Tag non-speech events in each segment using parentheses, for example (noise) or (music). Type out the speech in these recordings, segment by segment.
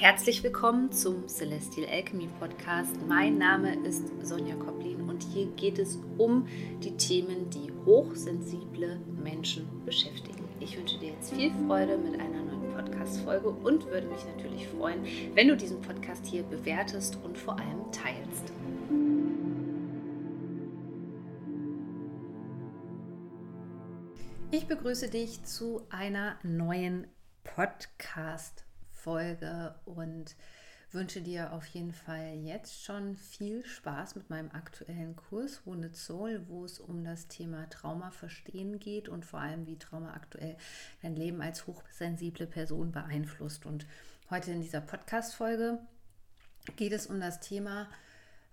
Herzlich willkommen zum Celestial Alchemy Podcast. Mein Name ist Sonja Koplin und hier geht es um die Themen, die hochsensible Menschen beschäftigen. Ich wünsche dir jetzt viel Freude mit einer neuen Podcast-Folge und würde mich natürlich freuen, wenn du diesen Podcast hier bewertest und vor allem teilst. Ich begrüße dich zu einer neuen Podcast-Folge. Folge und wünsche dir auf jeden Fall jetzt schon viel Spaß mit meinem aktuellen Kurs Wounded Soul, wo es um das Thema Trauma verstehen geht und vor allem wie Trauma aktuell dein Leben als hochsensible Person beeinflusst. Und heute in dieser Podcast-Folge geht es um das Thema,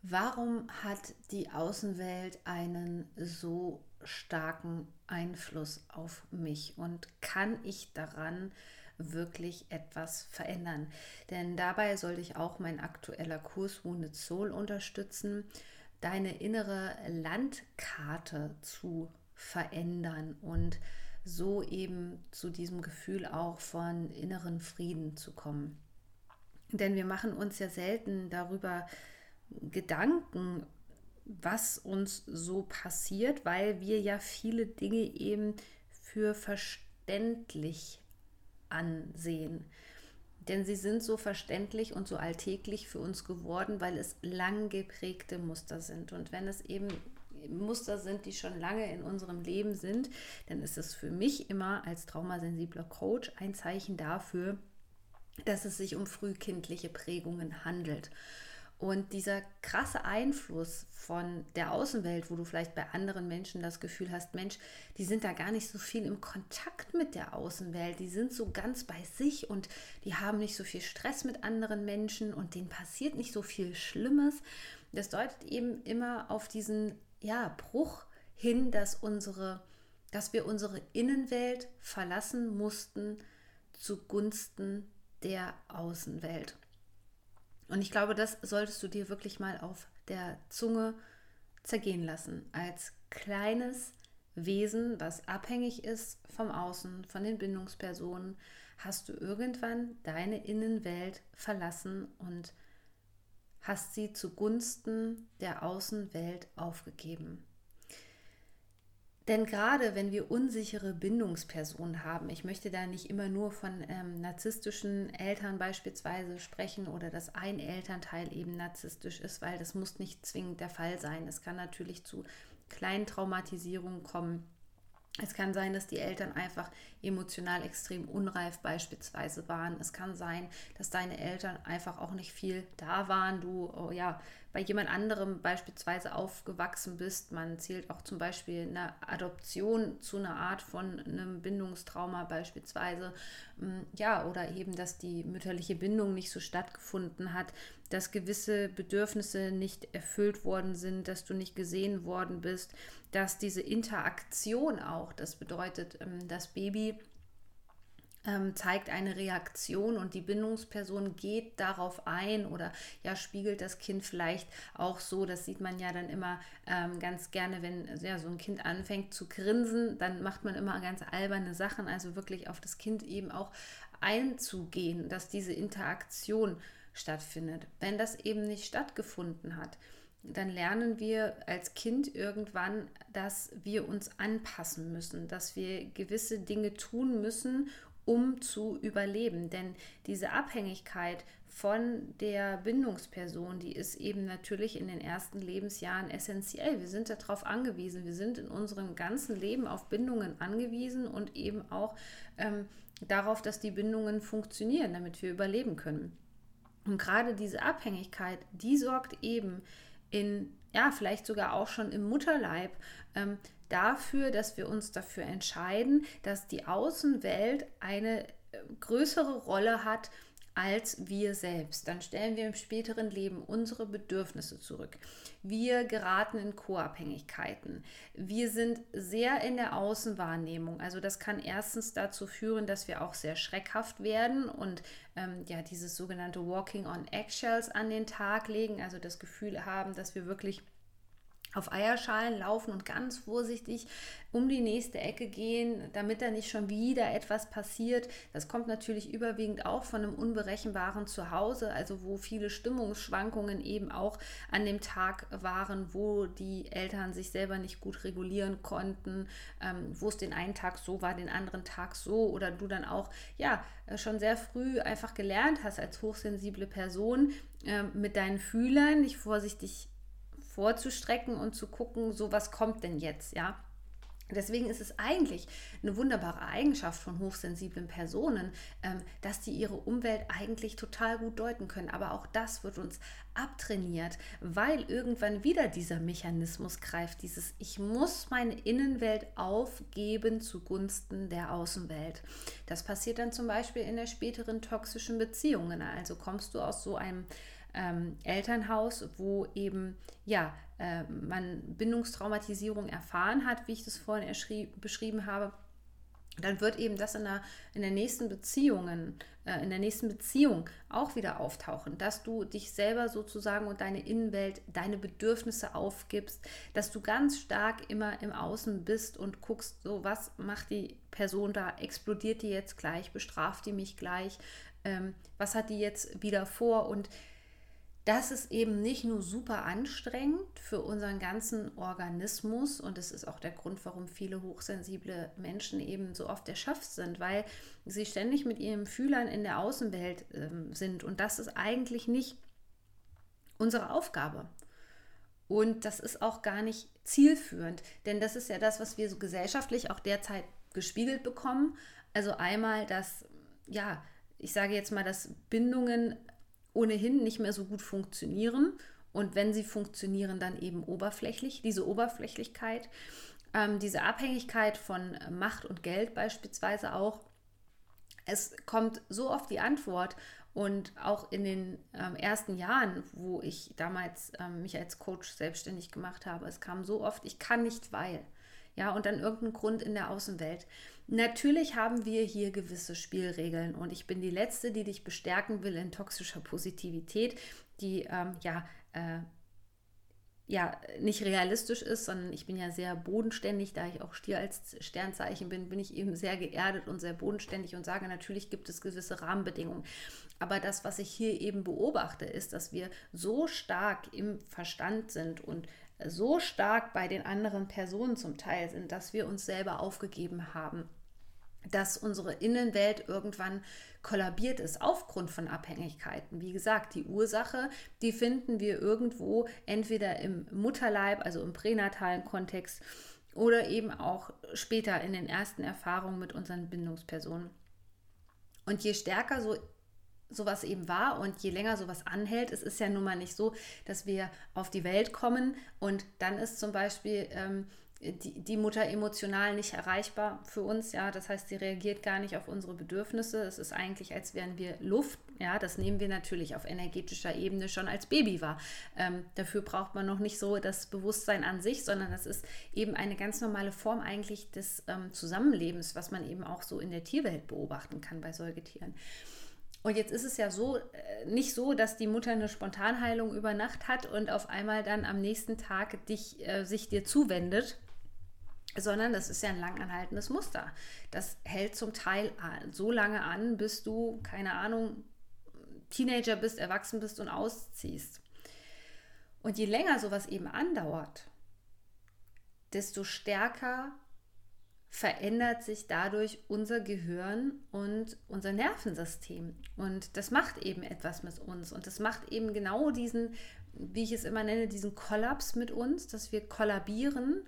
warum hat die Außenwelt einen so starken Einfluss auf mich und kann ich daran wirklich etwas verändern. Denn dabei sollte ich auch mein aktueller Kurs Wounded Soul unterstützen, deine innere Landkarte zu verändern und so eben zu diesem Gefühl auch von inneren Frieden zu kommen. Denn wir machen uns ja selten darüber Gedanken, was uns so passiert, weil wir ja viele Dinge eben für verständlich ansehen. Denn sie sind so verständlich und so alltäglich für uns geworden, weil es lang geprägte Muster sind. Und wenn es eben Muster sind, die schon lange in unserem Leben sind, dann ist es für mich immer als traumasensibler Coach ein Zeichen dafür, dass es sich um frühkindliche Prägungen handelt. Und dieser krasse Einfluss von der Außenwelt, wo du vielleicht bei anderen Menschen das Gefühl hast, Mensch, die sind da gar nicht so viel im Kontakt mit der Außenwelt, die sind so ganz bei sich und die haben nicht so viel Stress mit anderen Menschen und denen passiert nicht so viel Schlimmes. Das deutet eben immer auf diesen ja, Bruch hin, dass unsere dass wir unsere Innenwelt verlassen mussten zugunsten der Außenwelt. Und ich glaube, das solltest du dir wirklich mal auf der Zunge zergehen lassen. Als kleines Wesen, was abhängig ist vom Außen, von den Bindungspersonen, hast du irgendwann deine Innenwelt verlassen und hast sie zugunsten der Außenwelt aufgegeben. Denn gerade wenn wir unsichere Bindungspersonen haben, ich möchte da nicht immer nur von ähm, narzisstischen Eltern beispielsweise sprechen oder dass ein Elternteil eben narzisstisch ist, weil das muss nicht zwingend der Fall sein. Es kann natürlich zu kleinen Traumatisierungen kommen. Es kann sein, dass die Eltern einfach emotional extrem unreif beispielsweise waren. Es kann sein, dass deine Eltern einfach auch nicht viel da waren. Du oh ja bei jemand anderem beispielsweise aufgewachsen bist. Man zählt auch zum Beispiel eine Adoption zu einer Art von einem Bindungstrauma beispielsweise. Mm, ja, oder eben, dass die mütterliche Bindung nicht so stattgefunden hat, dass gewisse Bedürfnisse nicht erfüllt worden sind, dass du nicht gesehen worden bist, dass diese Interaktion auch, das bedeutet, ähm, das Baby ähm, zeigt eine Reaktion und die Bindungsperson geht darauf ein oder ja spiegelt das Kind vielleicht auch so. Das sieht man ja dann immer ähm, ganz gerne, wenn ja, so ein Kind anfängt zu grinsen, dann macht man immer ganz alberne Sachen, also wirklich auf das Kind eben auch einzugehen, dass diese Interaktion stattfindet. Wenn das eben nicht stattgefunden hat, dann lernen wir als Kind irgendwann, dass wir uns anpassen müssen, dass wir gewisse Dinge tun müssen, um zu überleben. Denn diese Abhängigkeit von der Bindungsperson, die ist eben natürlich in den ersten Lebensjahren essentiell. Wir sind darauf angewiesen. Wir sind in unserem ganzen Leben auf Bindungen angewiesen und eben auch ähm, darauf, dass die Bindungen funktionieren, damit wir überleben können. Und gerade diese Abhängigkeit, die sorgt eben in, ja, vielleicht sogar auch schon im Mutterleib ähm, dafür, dass wir uns dafür entscheiden, dass die Außenwelt eine äh, größere Rolle hat als wir selbst. Dann stellen wir im späteren Leben unsere Bedürfnisse zurück. Wir geraten in Co-Abhängigkeiten. Wir sind sehr in der Außenwahrnehmung. Also das kann erstens dazu führen, dass wir auch sehr schreckhaft werden und ähm, ja dieses sogenannte Walking on Eggshells an den Tag legen. Also das Gefühl haben, dass wir wirklich auf Eierschalen laufen und ganz vorsichtig um die nächste Ecke gehen, damit da nicht schon wieder etwas passiert. Das kommt natürlich überwiegend auch von einem unberechenbaren Zuhause, also wo viele Stimmungsschwankungen eben auch an dem Tag waren, wo die Eltern sich selber nicht gut regulieren konnten, ähm, wo es den einen Tag so war, den anderen Tag so oder du dann auch ja schon sehr früh einfach gelernt hast als hochsensible Person äh, mit deinen Fühlern, dich vorsichtig vorzustrecken und zu gucken, so was kommt denn jetzt, ja. Deswegen ist es eigentlich eine wunderbare Eigenschaft von hochsensiblen Personen, ähm, dass die ihre Umwelt eigentlich total gut deuten können. Aber auch das wird uns abtrainiert, weil irgendwann wieder dieser Mechanismus greift, dieses Ich muss meine Innenwelt aufgeben zugunsten der Außenwelt. Das passiert dann zum Beispiel in der späteren toxischen Beziehungen. Also kommst du aus so einem ähm, Elternhaus, wo eben ja äh, man Bindungstraumatisierung erfahren hat, wie ich das vorhin beschrieben habe, dann wird eben das in der, in der nächsten Beziehungen, äh, in der nächsten Beziehung auch wieder auftauchen, dass du dich selber sozusagen und deine Innenwelt, deine Bedürfnisse aufgibst, dass du ganz stark immer im Außen bist und guckst, so was macht die Person da, explodiert die jetzt gleich, bestraft die mich gleich, ähm, was hat die jetzt wieder vor? Und das ist eben nicht nur super anstrengend für unseren ganzen Organismus und das ist auch der Grund, warum viele hochsensible Menschen eben so oft erschöpft sind, weil sie ständig mit ihren Fühlern in der Außenwelt äh, sind und das ist eigentlich nicht unsere Aufgabe. Und das ist auch gar nicht zielführend, denn das ist ja das, was wir so gesellschaftlich auch derzeit gespiegelt bekommen. Also einmal, dass, ja, ich sage jetzt mal, dass Bindungen ohnehin nicht mehr so gut funktionieren. Und wenn sie funktionieren, dann eben oberflächlich. Diese Oberflächlichkeit, ähm, diese Abhängigkeit von Macht und Geld beispielsweise auch. Es kommt so oft die Antwort und auch in den ähm, ersten Jahren, wo ich damals ähm, mich als Coach selbstständig gemacht habe, es kam so oft, ich kann nicht, weil. Ja, und dann irgendein Grund in der Außenwelt. Natürlich haben wir hier gewisse Spielregeln und ich bin die Letzte, die dich bestärken will in toxischer Positivität, die ähm, ja, äh, ja nicht realistisch ist, sondern ich bin ja sehr bodenständig, da ich auch Stier als Sternzeichen bin, bin ich eben sehr geerdet und sehr bodenständig und sage, natürlich gibt es gewisse Rahmenbedingungen. Aber das, was ich hier eben beobachte, ist, dass wir so stark im Verstand sind und so stark bei den anderen Personen zum Teil sind, dass wir uns selber aufgegeben haben dass unsere Innenwelt irgendwann kollabiert ist aufgrund von Abhängigkeiten. Wie gesagt, die Ursache, die finden wir irgendwo entweder im Mutterleib, also im pränatalen Kontext, oder eben auch später in den ersten Erfahrungen mit unseren Bindungspersonen. Und je stärker so sowas eben war und je länger sowas anhält, es ist ja nun mal nicht so, dass wir auf die Welt kommen und dann ist zum Beispiel ähm, die, die Mutter emotional nicht erreichbar für uns, ja, das heißt, sie reagiert gar nicht auf unsere Bedürfnisse. Es ist eigentlich, als wären wir Luft, ja, das nehmen wir natürlich auf energetischer Ebene schon als Baby wahr. Ähm, dafür braucht man noch nicht so das Bewusstsein an sich, sondern das ist eben eine ganz normale Form eigentlich des ähm, Zusammenlebens, was man eben auch so in der Tierwelt beobachten kann bei Säugetieren. Und jetzt ist es ja so, äh, nicht so, dass die Mutter eine Spontanheilung über Nacht hat und auf einmal dann am nächsten Tag dich, äh, sich dir zuwendet sondern das ist ja ein langanhaltendes Muster. Das hält zum Teil so lange an, bis du, keine Ahnung, Teenager bist, erwachsen bist und ausziehst. Und je länger sowas eben andauert, desto stärker verändert sich dadurch unser Gehirn und unser Nervensystem. Und das macht eben etwas mit uns. Und das macht eben genau diesen, wie ich es immer nenne, diesen Kollaps mit uns, dass wir kollabieren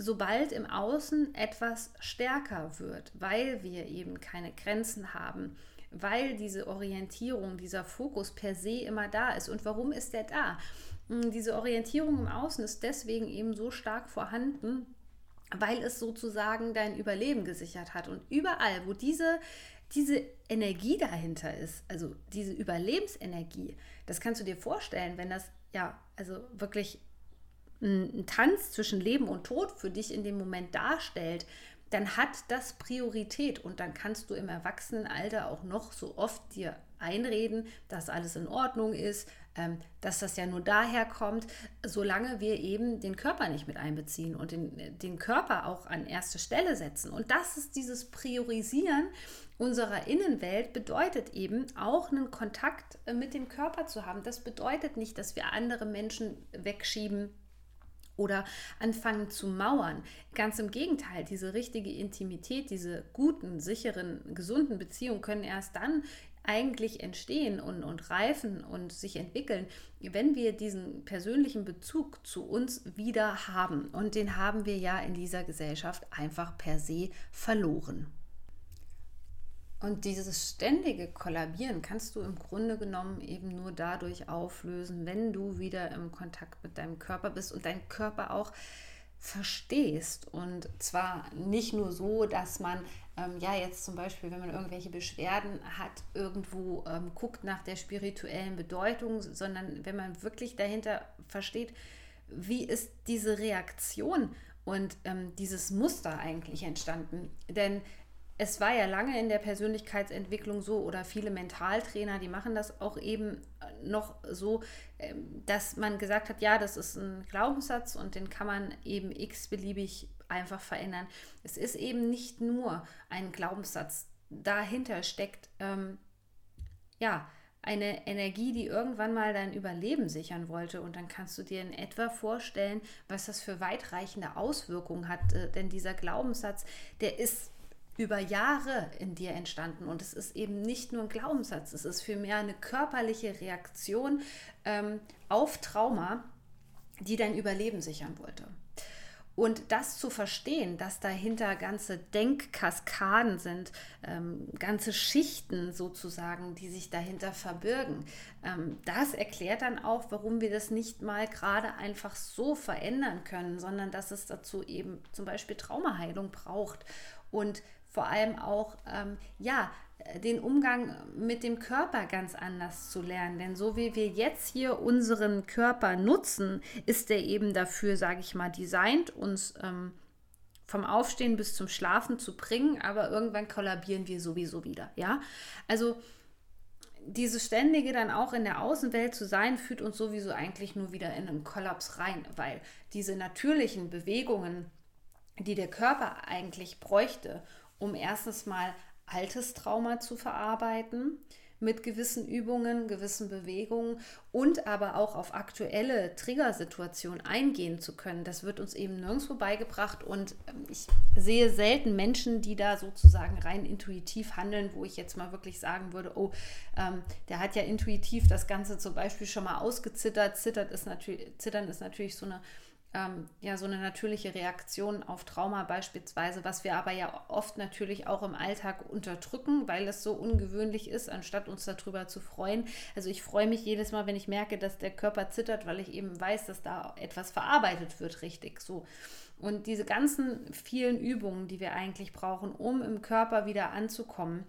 sobald im Außen etwas stärker wird, weil wir eben keine Grenzen haben, weil diese Orientierung, dieser Fokus per se immer da ist. Und warum ist der da? Hm, diese Orientierung im Außen ist deswegen eben so stark vorhanden, weil es sozusagen dein Überleben gesichert hat. Und überall, wo diese, diese Energie dahinter ist, also diese Überlebensenergie, das kannst du dir vorstellen, wenn das ja, also wirklich ein Tanz zwischen Leben und Tod für dich in dem Moment darstellt, dann hat das Priorität und dann kannst du im Erwachsenenalter auch noch so oft dir einreden, dass alles in Ordnung ist, dass das ja nur daher kommt, solange wir eben den Körper nicht mit einbeziehen und den, den Körper auch an erste Stelle setzen. Und das ist dieses Priorisieren unserer Innenwelt, bedeutet eben auch einen Kontakt äh, mit dem Körper zu haben. Das bedeutet nicht, dass wir andere Menschen wegschieben oder anfangen zu mauern. Ganz im Gegenteil, diese richtige Intimität, diese guten, sicheren, gesunden Beziehungen können erst dann eigentlich entstehen und, und reifen und sich entwickeln, wenn wir diesen persönlichen Bezug zu uns wieder haben. Und den haben wir ja in dieser Gesellschaft einfach per se verloren. Und dieses ständige Kollabieren kannst du im Grunde genommen eben nur dadurch auflösen, wenn du wieder im Kontakt mit deinem Körper bist und deinen Körper auch verstehst. Und zwar nicht nur so, dass man ähm, ja jetzt zum Beispiel, wenn man irgendwelche Beschwerden hat, irgendwo ähm, guckt nach der spirituellen Bedeutung, sondern wenn man wirklich dahinter versteht, wie ist diese Reaktion und ähm, dieses Muster eigentlich entstanden. Denn es war ja lange in der Persönlichkeitsentwicklung so oder viele Mentaltrainer, die machen das auch eben noch so, ähm, dass man gesagt hat, ja, das ist ein Glaubenssatz und den kann man eben x-beliebig einfach verändern. Es ist eben nicht nur ein Glaubenssatz. Dahinter steckt ähm, ja eine Energie, die irgendwann mal dein Überleben sichern wollte. Und dann kannst du dir in etwa vorstellen, was das für weitreichende Auswirkungen hat. Äh, denn dieser Glaubenssatz, der ist über Jahre in dir entstanden. Und es ist eben nicht nur ein Glaubenssatz, es ist vielmehr eine körperliche Reaktion ähm, auf Trauma, die dein Überleben sichern wollte. Und das zu verstehen, dass dahinter ganze Denkkaskaden sind, ähm, ganze Schichten sozusagen, die sich dahinter verbirgen, ähm, das erklärt dann auch, warum wir das nicht mal gerade einfach so verändern können, sondern dass es dazu eben zum Beispiel Traumaheilung braucht. Und vor allem auch, ähm, ja, den Umgang mit dem Körper ganz anders zu lernen. Denn so wie wir jetzt hier unseren Körper nutzen, ist er eben dafür, sage ich mal, designt, uns ähm, vom Aufstehen bis zum Schlafen zu bringen, aber irgendwann kollabieren wir sowieso wieder. Ja, also dieses ständige dann auch in der Außenwelt zu sein, führt uns sowieso eigentlich nur wieder in einen Kollaps rein, weil diese natürlichen Bewegungen, die der Körper eigentlich bräuchte, um erstens mal altes Trauma zu verarbeiten mit gewissen Übungen, gewissen Bewegungen und aber auch auf aktuelle Triggersituationen eingehen zu können. Das wird uns eben nirgendwo beigebracht und ähm, ich sehe selten Menschen, die da sozusagen rein intuitiv handeln, wo ich jetzt mal wirklich sagen würde, oh, ähm, der hat ja intuitiv das Ganze zum Beispiel schon mal ausgezittert. Zittert ist natürlich, Zittern ist natürlich so eine ähm, ja so eine natürliche Reaktion auf Trauma beispielsweise, was wir aber ja oft natürlich auch im Alltag unterdrücken, weil es so ungewöhnlich ist, anstatt uns darüber zu freuen. Also ich freue mich jedes Mal, wenn ich merke, dass der Körper zittert, weil ich eben weiß, dass da etwas verarbeitet wird, richtig so. Und diese ganzen vielen Übungen, die wir eigentlich brauchen, um im Körper wieder anzukommen,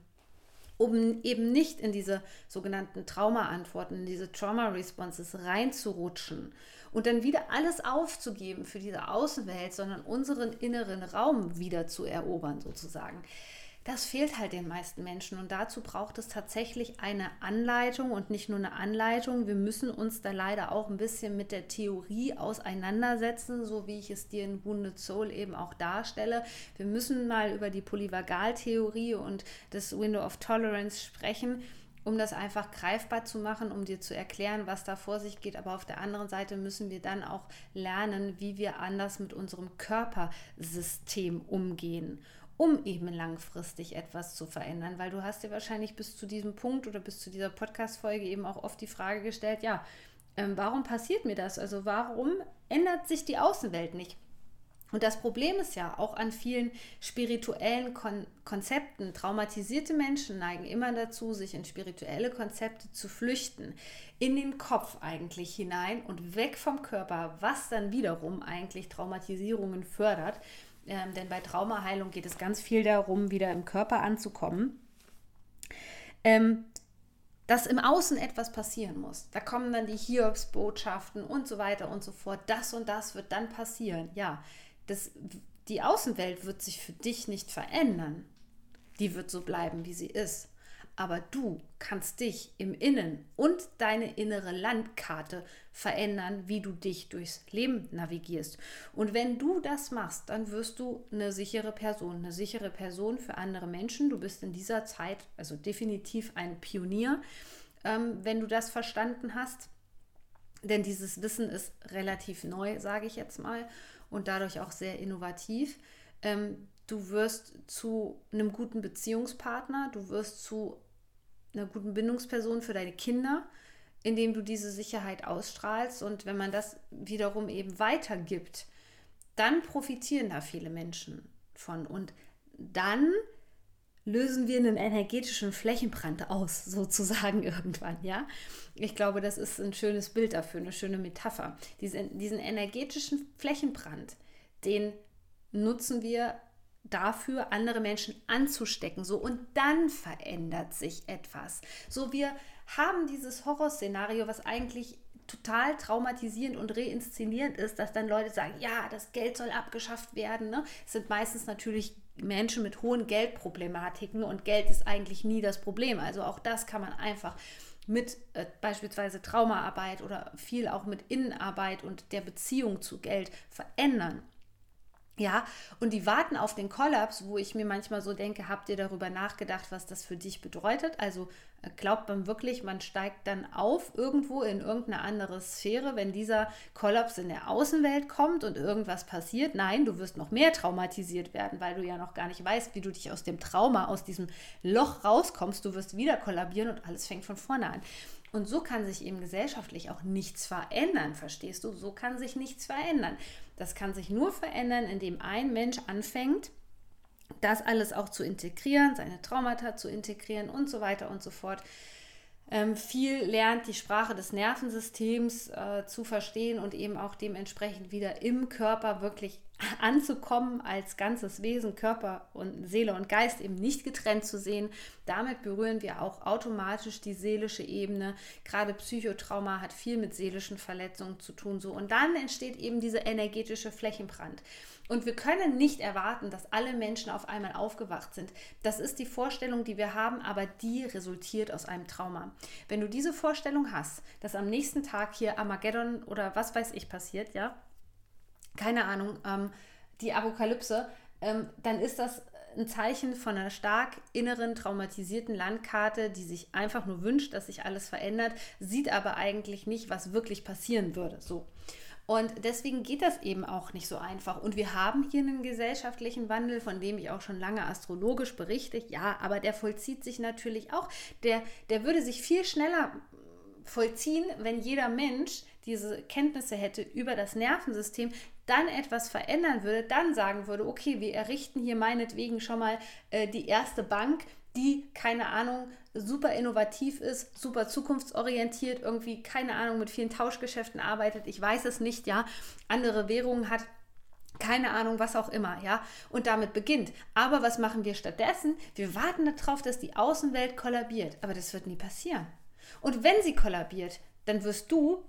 um eben nicht in diese sogenannten Trauma-Antworten, in diese Trauma-Responses reinzurutschen und dann wieder alles aufzugeben für diese Außenwelt, sondern unseren inneren Raum wieder zu erobern sozusagen. Das fehlt halt den meisten Menschen und dazu braucht es tatsächlich eine Anleitung und nicht nur eine Anleitung. Wir müssen uns da leider auch ein bisschen mit der Theorie auseinandersetzen, so wie ich es dir in Wounded Soul eben auch darstelle. Wir müssen mal über die Polyvagaltheorie und das Window of Tolerance sprechen um das einfach greifbar zu machen, um dir zu erklären, was da vor sich geht. Aber auf der anderen Seite müssen wir dann auch lernen, wie wir anders mit unserem Körpersystem umgehen, um eben langfristig etwas zu verändern. Weil du hast dir wahrscheinlich bis zu diesem Punkt oder bis zu dieser Podcast-Folge eben auch oft die Frage gestellt, ja, ähm, warum passiert mir das? Also warum ändert sich die Außenwelt nicht? Und das Problem ist ja auch an vielen spirituellen Kon Konzepten, traumatisierte Menschen neigen immer dazu, sich in spirituelle Konzepte zu flüchten, in den Kopf eigentlich hinein und weg vom Körper, was dann wiederum eigentlich Traumatisierungen fördert. Ähm, denn bei Traumaheilung geht es ganz viel darum, wieder im Körper anzukommen. Ähm, dass im Außen etwas passieren muss. Da kommen dann die Hiobsbotschaften und so weiter und so fort. Das und das wird dann passieren. Ja, das, die Außenwelt wird sich für dich nicht verändern. Die wird so bleiben, wie sie ist. aber du kannst dich im Innen und deine innere Landkarte verändern, wie du dich durchs Leben navigierst. Und wenn du das machst, dann wirst du eine sichere Person, eine sichere Person für andere Menschen. Du bist in dieser Zeit also definitiv ein Pionier, ähm, wenn du das verstanden hast. Denn dieses Wissen ist relativ neu, sage ich jetzt mal, und dadurch auch sehr innovativ. Ähm, du wirst zu einem guten Beziehungspartner, du wirst zu einer guten Bindungsperson für deine Kinder, indem du diese Sicherheit ausstrahlst. Und wenn man das wiederum eben weitergibt, dann profitieren da viele Menschen von. Und dann lösen wir einen energetischen Flächenbrand aus, (laughs) sozusagen irgendwann, ja. Ich glaube, das ist ein schönes Bild dafür, eine schöne Metapher. Diesen, diesen energetischen Flächenbrand, den nutzen wir dafür, andere Menschen anzustecken. So, und dann verändert sich etwas. So, wir haben dieses Horrorszenario, was eigentlich total traumatisierend und reinszenierend ist, dass dann Leute sagen, ja, das Geld soll abgeschafft werden. Ne? Es sind meistens natürlich Menschen mit hohen Geldproblematiken und Geld ist eigentlich nie das Problem. Also auch das kann man einfach mit äh, beispielsweise Traumaarbeit oder viel auch mit Innenarbeit und der Beziehung zu Geld verändern. Ja, und die warten auf den Kollaps, wo ich mir manchmal so denke, habt ihr darüber nachgedacht, was das für dich bedeutet? Also äh, glaubt man wirklich, man steigt dann auf irgendwo in irgendeine andere Sphäre, wenn dieser Kollaps in der Außenwelt kommt und irgendwas passiert? Nein, du wirst noch mehr traumatisiert werden, weil du ja noch gar nicht weißt, wie du dich aus dem Trauma, aus diesem Loch rauskommst. Du wirst wieder kollabieren und alles fängt von vorne an. Und so kann sich eben gesellschaftlich auch nichts verändern, verstehst du? So kann sich nichts verändern. Das kann sich nur verändern, indem ein Mensch anfängt, das alles auch zu integrieren, seine Traumata zu integrieren und so weiter und so fort. Ähm, viel lernt, die Sprache des Nervensystems äh, zu verstehen und eben auch dementsprechend wieder im Körper wirklich anzukommen als ganzes Wesen, Körper und Seele und Geist eben nicht getrennt zu sehen. Damit berühren wir auch automatisch die seelische Ebene. Gerade Psychotrauma hat viel mit seelischen Verletzungen zu tun. So. Und dann entsteht eben dieser energetische Flächenbrand. Und wir können nicht erwarten, dass alle Menschen auf einmal aufgewacht sind. Das ist die Vorstellung, die wir haben, aber die resultiert aus einem Trauma. Wenn du diese Vorstellung hast, dass am nächsten Tag hier Armageddon oder was weiß ich passiert, ja, keine Ahnung, ähm, die Apokalypse, ähm, dann ist das ein Zeichen von einer stark inneren traumatisierten Landkarte, die sich einfach nur wünscht, dass sich alles verändert, sieht aber eigentlich nicht, was wirklich passieren würde. So. Und deswegen geht das eben auch nicht so einfach. Und wir haben hier einen gesellschaftlichen Wandel, von dem ich auch schon lange astrologisch berichte. Ja, aber der vollzieht sich natürlich auch. Der, der würde sich viel schneller vollziehen, wenn jeder Mensch diese Kenntnisse hätte über das Nervensystem, dann etwas verändern würde, dann sagen würde, okay, wir errichten hier meinetwegen schon mal äh, die erste Bank, die, keine Ahnung, super innovativ ist, super zukunftsorientiert, irgendwie, keine Ahnung, mit vielen Tauschgeschäften arbeitet, ich weiß es nicht, ja, andere Währungen hat, keine Ahnung, was auch immer, ja, und damit beginnt. Aber was machen wir stattdessen? Wir warten darauf, dass die Außenwelt kollabiert, aber das wird nie passieren. Und wenn sie kollabiert, dann wirst du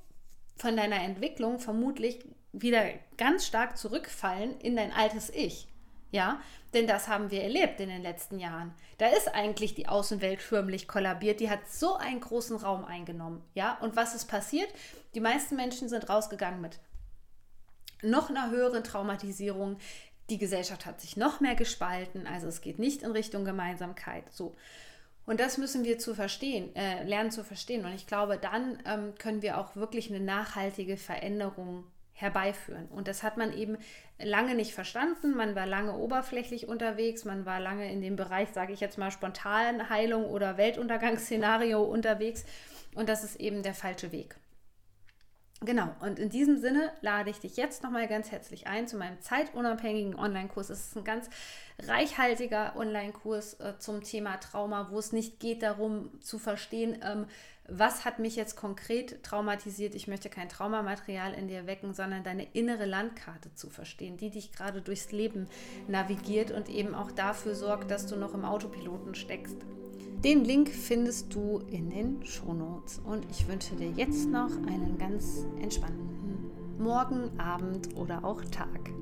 von deiner Entwicklung vermutlich wieder ganz stark zurückfallen in dein altes Ich. Ja, denn das haben wir erlebt in den letzten Jahren. Da ist eigentlich die Außenwelt förmlich kollabiert. Die hat so einen großen Raum eingenommen. Ja, und was ist passiert? Die meisten Menschen sind rausgegangen mit noch einer höheren Traumatisierung. Die Gesellschaft hat sich noch mehr gespalten. Also es geht nicht in Richtung Gemeinsamkeit. So. Und das müssen wir zu verstehen, äh, lernen zu verstehen. Und ich glaube, dann ähm, können wir auch wirklich eine nachhaltige Veränderung herbeiführen. Und das hat man eben lange nicht verstanden. Man war lange oberflächlich unterwegs, man war lange in dem Bereich, sage ich jetzt mal, Spontanheilung oder Weltuntergangsszenario unterwegs. Und das ist eben der falsche Weg. Genau, und in diesem Sinne lade ich dich jetzt nochmal ganz herzlich ein zu meinem zeitunabhängigen Online-Kurs. Es ist ein ganz reichhaltiger Online-Kurs äh, zum Thema Trauma, wo es nicht geht darum zu verstehen, ähm, was hat mich jetzt konkret traumatisiert. Ich möchte kein Traumamaterial in dir wecken, sondern deine innere Landkarte zu verstehen, die dich gerade durchs Leben navigiert und eben auch dafür sorgt, dass du noch im Autopiloten steckst. Den Link findest du in den Shownotes und ich wünsche dir jetzt noch einen ganz entspannten Morgen, Abend oder auch Tag.